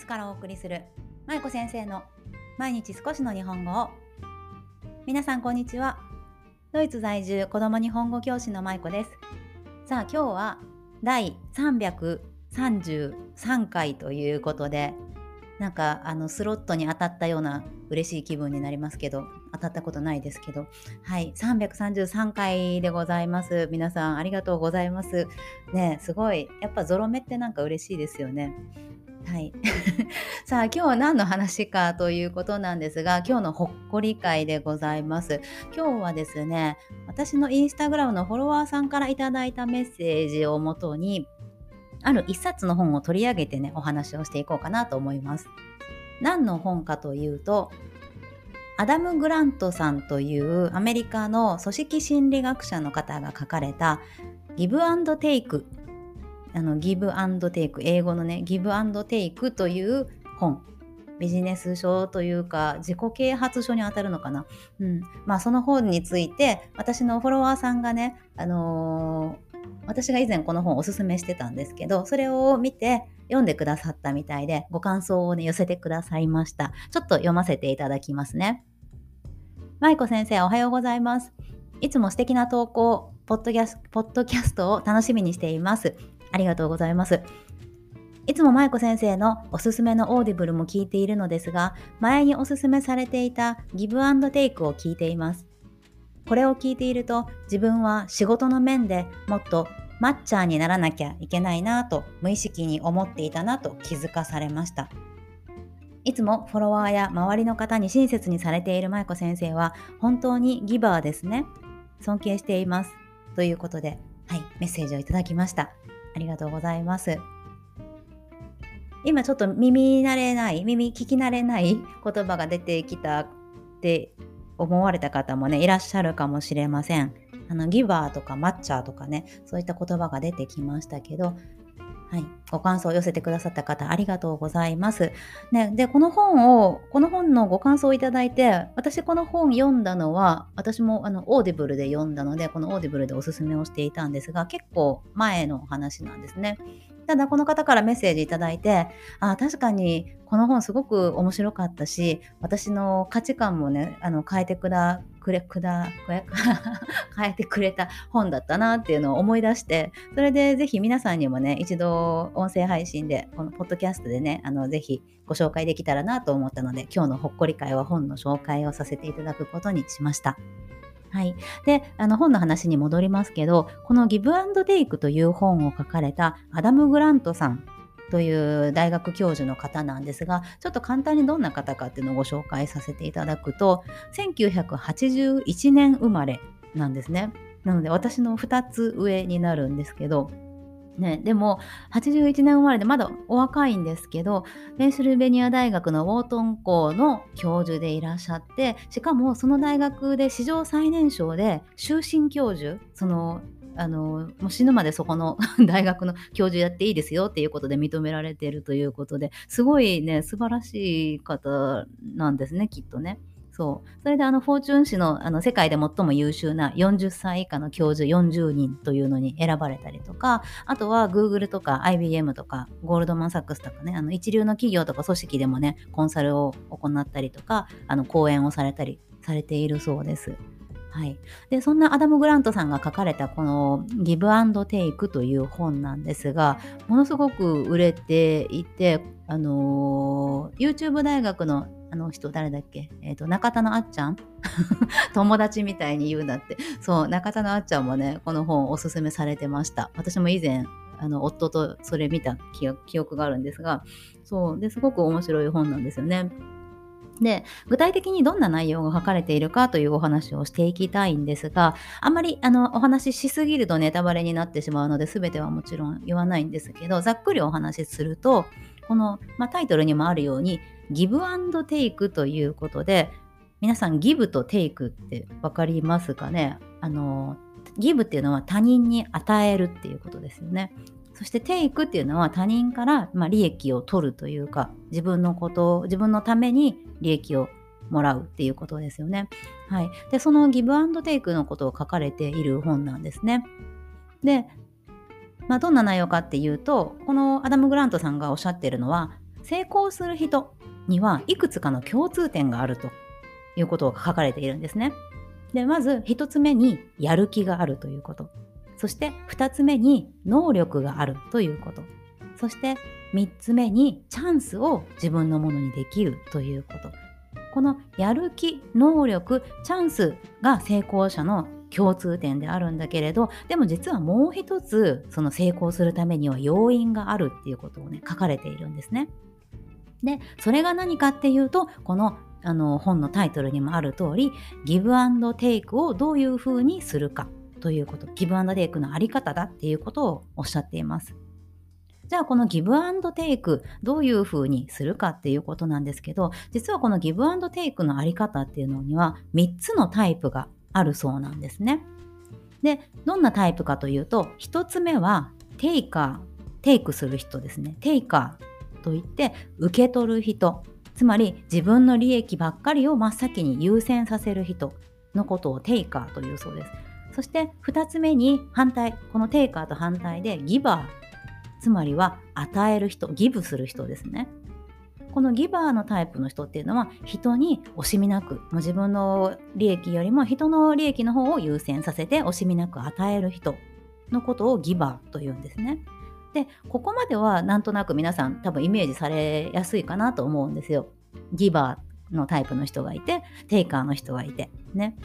ツからお送りするまいこ先生の毎日少しの日本語を。皆さんこんにちは。ドイツ在住子供日本語教師のまいこです。さあ今日は第333回ということでなんかあのスロットに当たったような嬉しい気分になりますけど当たったことないですけど。はい333回でございます。皆さんありがとうございます。ねすごい。やっぱゾロ目ってなんか嬉しいですよね。はい。さあ今日は何の話かということなんですが今日のほっこり会でございます。今日はですね私のインスタグラムのフォロワーさんからいただいたメッセージをもとにある一冊の本を取り上げてねお話をしていこうかなと思います。何の本かというとアダム・グラントさんというアメリカの組織心理学者の方が書かれたギブアンドテイクあのギブアンドテイク英語のねギブアンドテイクという本。ビジネス書というか自己啓発書にあたるのかな、うん。まあ、その本について私のフォロワーさんがね、あのー、私が以前この本をおすすめしてたんですけどそれを見て読んでくださったみたいでご感想をね寄せてくださいました。ちょっと読ませていただきますね。舞子先生おはようございます。いつも素敵な投稿ポッドキャスポッドキャストを楽しみにしています。ありがとうございます。いつも舞子先生のおすすめのオーディブルも聞いているのですが、前におすすめされていたギブアンドテイクを聞いています。これを聞いていると、自分は仕事の面でもっとマッチャーにならなきゃいけないなと無意識に思っていたなと気づかされました。いつもフォロワーや周りの方に親切にされている舞子先生は本当にギバーですね。尊敬しています。ということで、はい、メッセージをいただきました。ありがとうございます。今ちょっと耳慣れない、耳聞き慣れない言葉が出てきたって思われた方もね、いらっしゃるかもしれません。あの、ギバーとかマッチャーとかね、そういった言葉が出てきましたけど、はい、ご感想を寄せてくださった方ありがとうございます。ね、で、この本を、この本のご感想をいただいて、私この本読んだのは、私もあのオーディブルで読んだので、このオーディブルでおすすめをしていたんですが、結構前の話なんですね。ただこの方からメッセージいただいて、あ確かにこの本すごく面白かったし、私の価値観もね、あの変えてくだ、くれ、くだ、変えてくれた本だったなっていうのを思い出して、それでぜひ皆さんにもね、一度音声配信で、このポッドキャストでね、あのぜひご紹介できたらなと思ったので、今日のほっこり会は本の紹介をさせていただくことにしました。はい。で、あの本の話に戻りますけど、このギブアンドテイクという本を書かれたアダム・グラントさんという大学教授の方なんですが、ちょっと簡単にどんな方かっていうのをご紹介させていただくと、1981年生まれなんですね。なので私の2つ上になるんですけど、ね、でも81年生まれでまだお若いんですけどペンシルベニア大学のウォートン校の教授でいらっしゃってしかもその大学で史上最年少で終身教授そのあのもう死ぬまでそこの 大学の教授やっていいですよっていうことで認められているということですごいね素晴らしい方なんですねきっとね。そう。それであの、フォーチュン誌のあの世界で最も優秀な40歳以下の教授40人というのに選ばれたりとか、あとは Google とか IBM とかゴールドマン・サックスとかね、あの一流の企業とか組織でもね、コンサルを行ったりとか、あの講演をされたりされているそうです。はい、でそんなアダム・グラントさんが書かれたこの「ギブアンド・テイク」という本なんですがものすごく売れていて、あのー、YouTube 大学のあの人誰だっけ？え、ー、と、中田のあっちゃん？友達みたいに言うんだって。そう、中田のあっちゃんもね、この本おすすめされてました。私も以前、あの、夫とそれ見た記憶があるんですが、そう、で、すごく面白い本なんですよね。で、具体的にどんな内容が書かれているかというお話をしていきたいんですが、あんまりあのお話ししすぎるとネタバレになってしまうので、全てはもちろん言わないんですけど、ざっくりお話しすると、この、まあ、タイトルにもあるように、ギブアンドテイクということで、皆さんギブとテイクって分かりますかね？あの、ギブっていうのは他人に与えるっていうことですよね。そしてテイクっていうのは他人から、まあ、利益を取るというか、自分のことを、自分のために利益をもらうっていうことですよね。はい。で、そのギブアンドテイクのことを書かれている本なんですね。で、まあ、どんな内容かっていうと、このアダム・グラントさんがおっしゃってるのは、成功する人にはいくつかの共通点があるということが書かれているんですね。でまず1つ目にやる気があるということそして2つ目に能力があるということ。そして3つ目にチャンスを自分のものにできるということ。このやる気能力チャンスが成功者の共通点であるんだけれどでも実はもう一つその成功するためには要因があるっていうことをね書かれているんですね。でそれが何かっていうとこのあの本のタイトルにもある通りギブアンドテイクをどういうふうにするか。ということギブアンドテイクのあり方だっていうことをおっしゃっています。じゃあこのギブアンドテイクどういうふうにするかっていうことなんですけど実はこのギブアンドテイクのあり方っていうのには3つのタイプがあるそうなんですね。でどんなタイプかというと1つ目はテイカーテイクする人ですねテイカーといって受け取る人つまり自分の利益ばっかりを真っ先に優先させる人のことをテイカーというそうです。そして2つ目に反対このテイカーと反対でギバーつまりは与える人ギブする人ですね。このギバーのタイプの人っていうのは人に惜しみなくもう自分の利益よりも人の利益の方を優先させて惜しみなく与える人のことをギバーというんですね。でここまではなんとなく皆さん多分イメージされやすいかなと思うんですよ。ギバーのタイプの人がいてテイカーの人がいてね。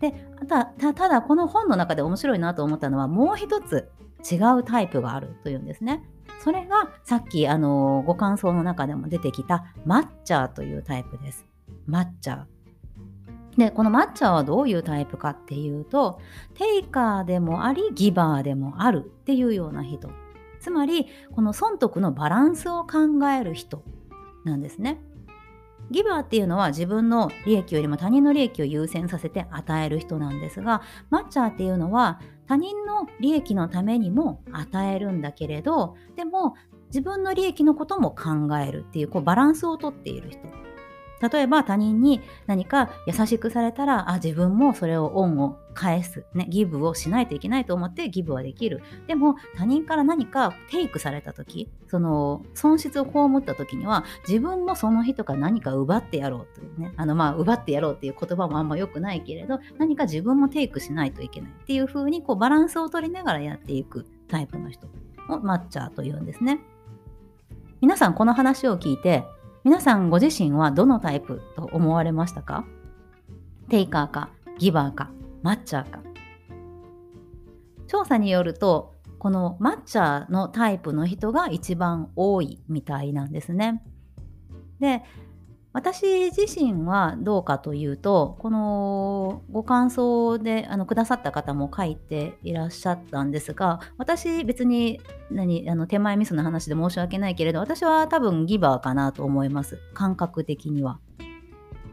でたただこの本の中で面白いなと思ったのはもう一つ違うタイプがあるというんですね。それがさっきあのご感想の中でも出てきたマッチャーというタイプです。マッチャー。で、このマッチャーはどういうタイプかっていうと、テイカーでもあり、ギバーでもあるっていうような人。つまり、この損得のバランスを考える人なんですね。ギバーっていうのは自分の利益よりも他人の利益を優先させて与える人なんですが、マッチャーっていうのは他人の利益のためにも与えるんだけれど、でも自分の利益のことも考えるっていうこうバランスをとっている人。例えば他人に何か優しくされたら、あ、自分もそれを恩を返す、ね、ギブをしないといけないと思ってギブはできる。でも他人から何かテイクされた時、その損失を被った時には自分もその人から何か奪ってやろうというね、あのまあ奪ってやろうっていう言葉もあんま良くないけれど、何か自分もテイクしないといけないっていう風にこうバランスを取りながらやっていくタイプの人。をマッチャーというんですね。皆さんこの話を聞いて皆さんご自身はどのタイプと思われましたか？テイカーかギバーか。マッチャーか調査によるとこのマッチャーのタイプの人が一番多いみたいなんですね。で私自身はどうかというとこのご感想であのくださった方も書いていらっしゃったんですが私別に何あの手前ミスの話で申し訳ないけれど私は多分ギバーかなと思います感覚的には。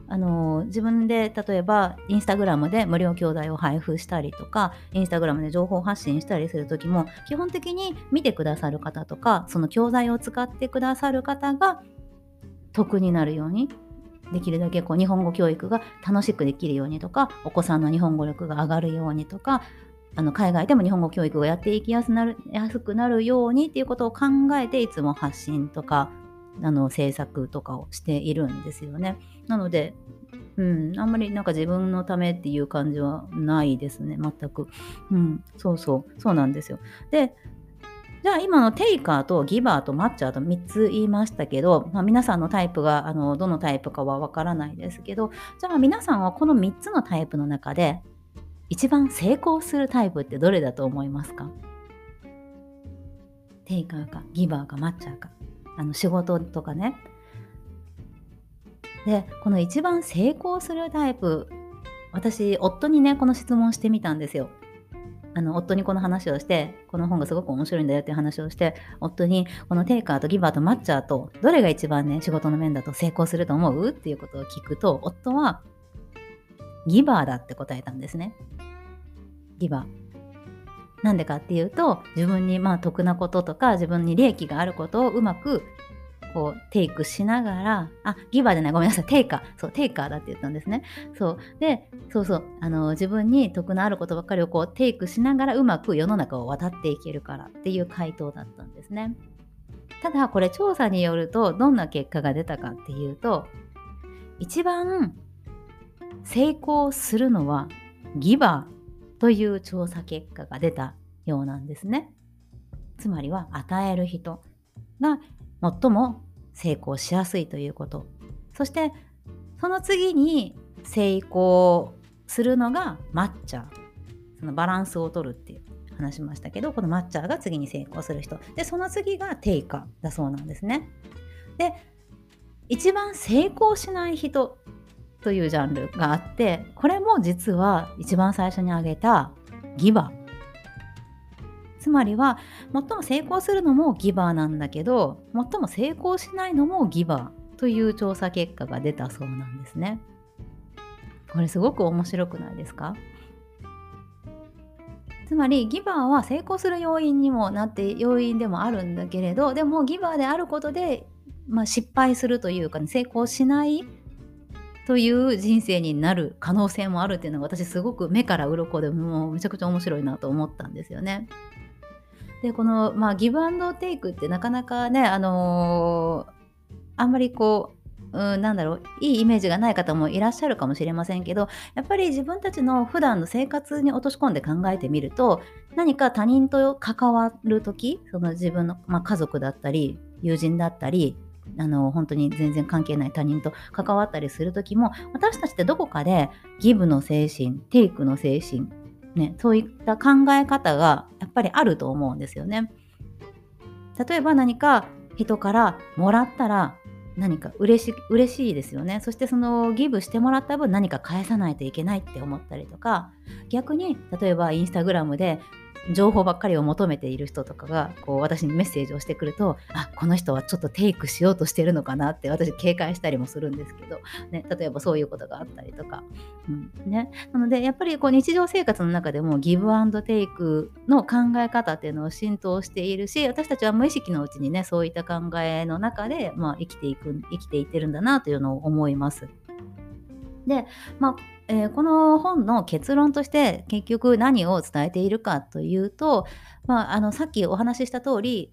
あの自分で例えばインスタグラムで無料教材を配布したりとかインスタグラムで情報発信したりする時も基本的に見てくださる方とかその教材を使ってくださる方が得になるようにできるだけこう日本語教育が楽しくできるようにとかお子さんの日本語力が上がるようにとかあの海外でも日本語教育をやっていきやすなる安くなるようにっていうことを考えていつも発信とかあの制作とかをしているんですよね。なので、うん、あんまりなんか自分のためっていう感じはないですね、全く。うん、そうそう、そうなんですよ。で、じゃあ今のテイカーとギバーとマッチャーと3つ言いましたけど、まあ、皆さんのタイプがあのどのタイプかはわからないですけどじゃあ皆さんはこの3つのタイプの中で一番成功するタイプってどれだと思いますか？テイカーかギバーかマッチャーかあの仕事とかね。でこの一番成功するタイプ私夫にねこの質問してみたんですよ。あの夫にこの話をしてこの本がすごく面白いんだよっていう話をして夫にこのテイカーとギバーとマッチャーとどれが一番ね仕事の面だと成功すると思うっていうことを聞くと夫はギバーだって答えたんですね。ギバー。なんでかっていうと自分にまあ得なこととか自分に利益があることをうまくこうテイクしながら、あ、ギバーじゃない、ごめんなさい、テイカー。そう、テイカーだって言ったんですね。そう。で、そうそう、あの、自分に得のあることばっかりをこうテイクしながらうまく世の中を渡っていけるからっていう回答だったんですね。ただこれ調査によるとどんな結果が出たかっていうと一番成功するのはギバーという調査結果が出たようなんですね。つまりは与える人が最も成功しやすいということ。そしてその次に成功するのがマッチャー。そのバランスを取るっていう話しましたけど、このマッチャーが次に成功する人。で、その次がテイカーだそうなんですね。で、一番成功しない人というジャンルがあって、これも実は一番最初に挙げたギバー。つまりは最も成功するのもギバーなんだけど最も成功しないのもギバーという調査結果が出たそうなんですね。これすごく面白くないですか？つまりギバーは成功する要因にもなって要因でもあるんだけれどでもギバーであることで、まあ、失敗するというか、ね、成功しないという人生になる可能性もあるっていうのが私すごく目から鱗でもうめちゃくちゃ面白いなと思ったんですよね。でこの、まあ、ギブアンドテイクってなかなかね、あのー、あんまりこう、うん、なんだろういいイメージがない方もいらっしゃるかもしれませんけどやっぱり自分たちの普段の生活に落とし込んで考えてみると何か他人と関わる時その自分の、まあ、家族だったり友人だったりあの本当に全然関係ない他人と関わったりする時も私たちってどこかでギブの精神テイクの精神ね、そういった考え方がやっぱりあると思うんですよね。例えば何か人からもらったら何か嬉し嬉しいですよね。そしてそのギブしてもらった分何か返さないといけないって思ったりとか逆に例えばインスタグラムで情報ばっかりを求めている人とかがこう私にメッセージをしてくるとあこの人はちょっとテイクしようとしてるのかなって私警戒したりもするんですけど、ね、例えばそういうことがあったりとか、うんね、なのでやっぱりこう日常生活の中でもギブアンドテイクの考え方っていうのを浸透しているし私たちは無意識のうちにねそういった考えの中で、まあ、生きていく生きていってるんだなというのを思います。で、まあえー、この本の結論として結局何を伝えているかというと、まあ、あのさっきお話しした通り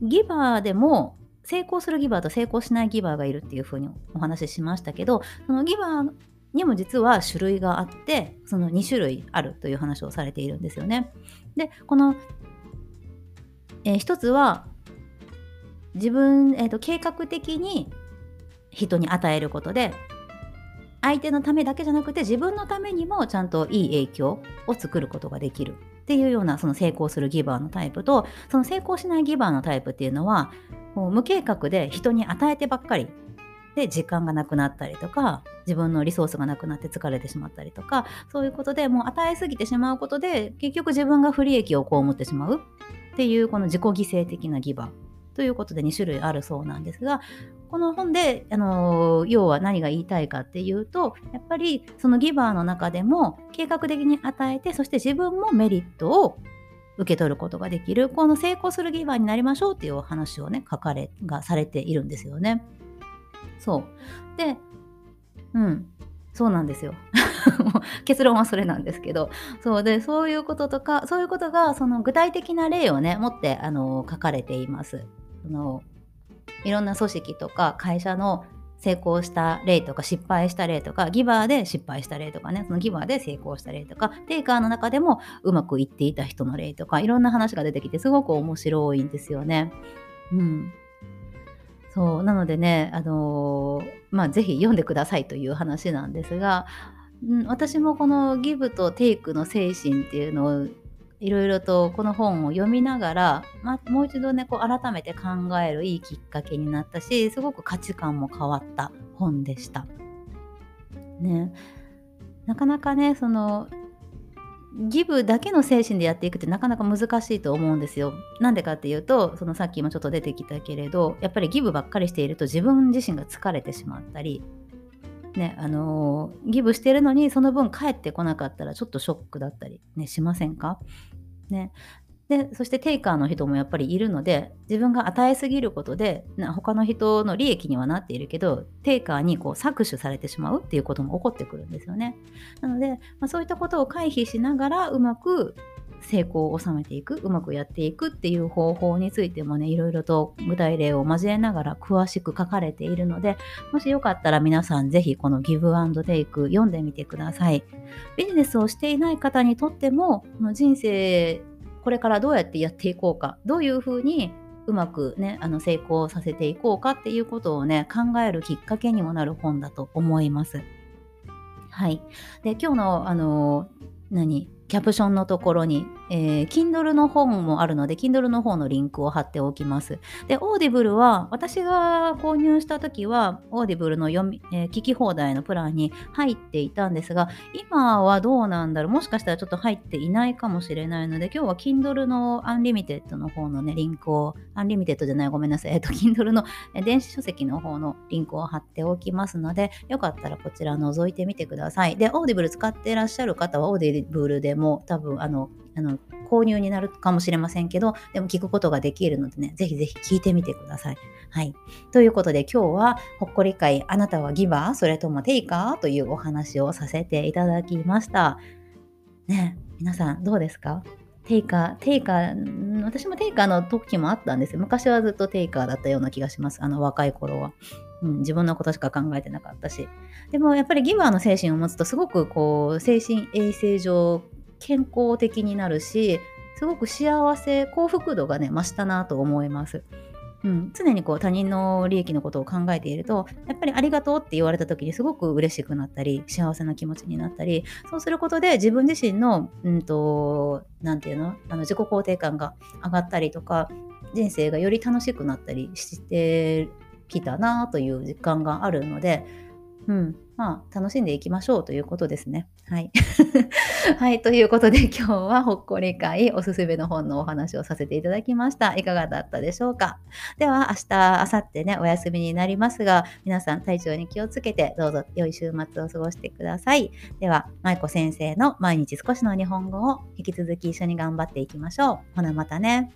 ギバーでも成功するギバーと成功しないギバーがいるっていうふうにお話ししましたけどそのギバーにも実は種類があってその2種類あるという話をされているんですよね。でこの、えー、一つは自分、えーと計画的に人に与えることで相手のためだけじゃなくて自分のためにもちゃんといい影響を作ることができるっていうようなその成功するギバーのタイプとその成功しないギバーのタイプっていうのはこう無計画で人に与えてばっかり。で時間がなくなったりとか自分のリソースがなくなって疲れてしまったりとかそういうことでもう与えすぎてしまうことで結局自分が不利益を被ってしまうっていうこの自己犠牲的なギバー。ということで2種類あるそうなんですがこの本で、あの要は何が言いたいかっていうとやっぱりそのギバーの中でも計画的に与えてそして自分もメリットを受け取ることができるこの成功するギバーになりましょうっていうお話をね書かれがされているんですよね。そうでうんそうなんですよ。結論はそれなんですけどそうでそういうこととかそういうことがその具体的な例をね持ってあの書かれています。そのいろんな組織とか会社の成功した例とか失敗した例とかギバーで失敗した例とかねそのギバーで成功した例とかテイカーの中でもうまくいっていた人の例とかいろんな話が出てきてすごく面白いんですよね。うん、そうなのでね、あのー、まあ、ぜひ読んでくださいという話なんですが、うん、私もこのギブとテイクの精神っていうのをいろいろとこの本を読みながら、まもう一度ねこう改めて考えるいいきっかけになったしすごく価値観も変わった本でした。ね、なかなかねそのギブだけの精神でやっていくってなかなか難しいと思うんですよ。なんでかっていうとそのさっきもちょっと出てきたけれどやっぱりギブばっかりしていると自分自身が疲れてしまったりね、あのー、ギブしてるのにその分返ってこなかったらちょっとショックだったり、ね、しませんか？ね。で、そしてテイカーの人もやっぱりいるので、自分が与えすぎることで、な他の人の利益にはなっているけど、テイカーにこう搾取されてしまうっていうことも起こってくるんですよね。なので、まあ、そういったことを回避しながらうまく成功を収めていくうまくやっていくっていう方法についてもねいろいろと具体例を交えながら詳しく書かれているのでもしよかったら皆さんぜひこのギブアンドテイク読んでみてくださいビジネスをしていない方にとってもこの人生これからどうやってやっていこうかどういうふうにうまくねあの成功させていこうかっていうことをね考えるきっかけにもなる本だと思います。はい。で今日のあの何？キャプションのところに、えー、Kindle の本もあるので、Kindle の方のリンクを貼っておきます。で、Audible は、私が購入した時は、Audible の読み、えー、聞き放題のプランに入っていたんですが、今はどうなんだろう？もしかしたらちょっと入っていないかもしれないので、今日は Kindle の Unlimited の方のね、リンクを、Unlimited じゃない、ごめんなさい。えっと、Kindle の電子書籍の方のリンクを貼っておきますので、よかったらこちら覗いてみてください。で、Audible 使ってらっしゃる方は Audible でも多分あのあの購入になるかもしれませんけどでも聞くことができるのでねぜひぜひ聞いてみてください。はい、ということで今日はほっこり会あなたはギバーそれともテイカーというお話をさせていただきました。ね皆さんどうですか？テイカー、テイカー、私もテイカーの時もあったんですよ。昔はずっとテイカーだったような気がします。あの若い頃は。うん、自分のことしか考えてなかったし。でもやっぱりギバーの精神を持つとすごくこう精神衛生上健康的になるしすごく幸せ幸福度がね増したなと思います。うん、常にこう他人の利益のことを考えているとやっぱりありがとうって言われた時にすごく嬉しくなったり幸せな気持ちになったりそうすることで自分自身の何、うんと、て言うの？あの自己肯定感が上がったりとか人生がより楽しくなったりしてきたなという実感があるのでうん。まあ、楽しんでいきましょうということですね。はい。はい。ということで、今日はほっこり会おすすめの本のお話をさせていただきました。いかがだったでしょうか？では、明日、明後日ね、お休みになりますが、皆さん体調に気をつけて、どうぞ良い週末を過ごしてください。では、舞子先生の毎日少しの日本語を引き続き一緒に頑張っていきましょう。ほな、またね。